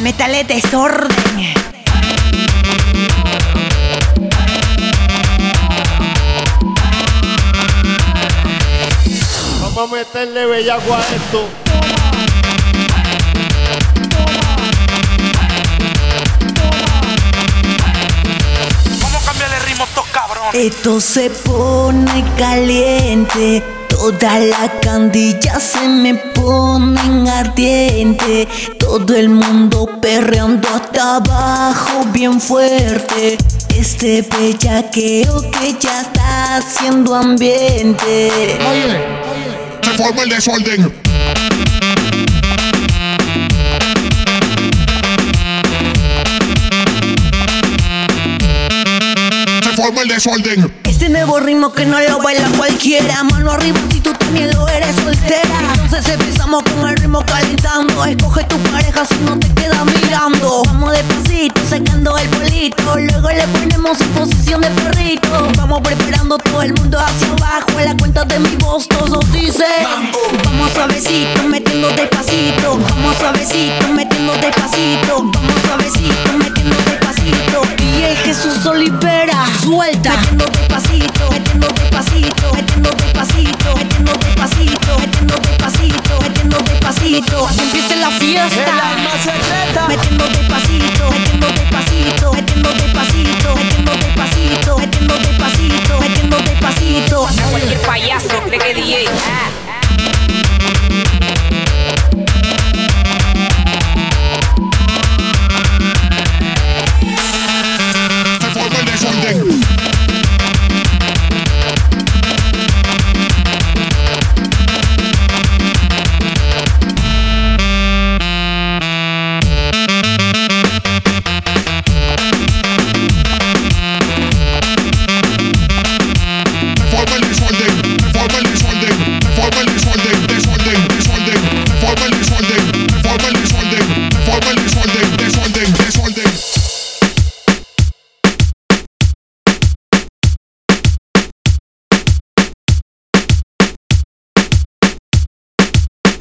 El metal es desorden. Vamos a meterle bellaco a esto. Vamos a cambiarle ritmo a estos cabrones. Esto se pone caliente. Toda la candilla se me ponen ardiente. Todo el mundo perreando hasta abajo bien fuerte. Este bellaqueo que ya está haciendo ambiente. Oye, se forma el desorden. Se forma el desorden. Este nuevo ritmo que no lo baila cualquiera. Mano arriba el ritmo calentando. Escoge tu pareja si no te quedas mirando. Vamos despacito, sacando el polito. Luego le ponemos en posición de perrito. Vamos preparando todo el mundo hacia abajo. En la cuenta de mi voz todos dicen. Vamos suavecito, metiendo despacito. Vamos suavecito, metiendo despacito. Vamos suavecito, metiendo despacito. Y es Jesús Olivera, suelta. Metiendo despacito, metiendo despacito, metiendo Así empieza la fiesta. Metiendo despacito.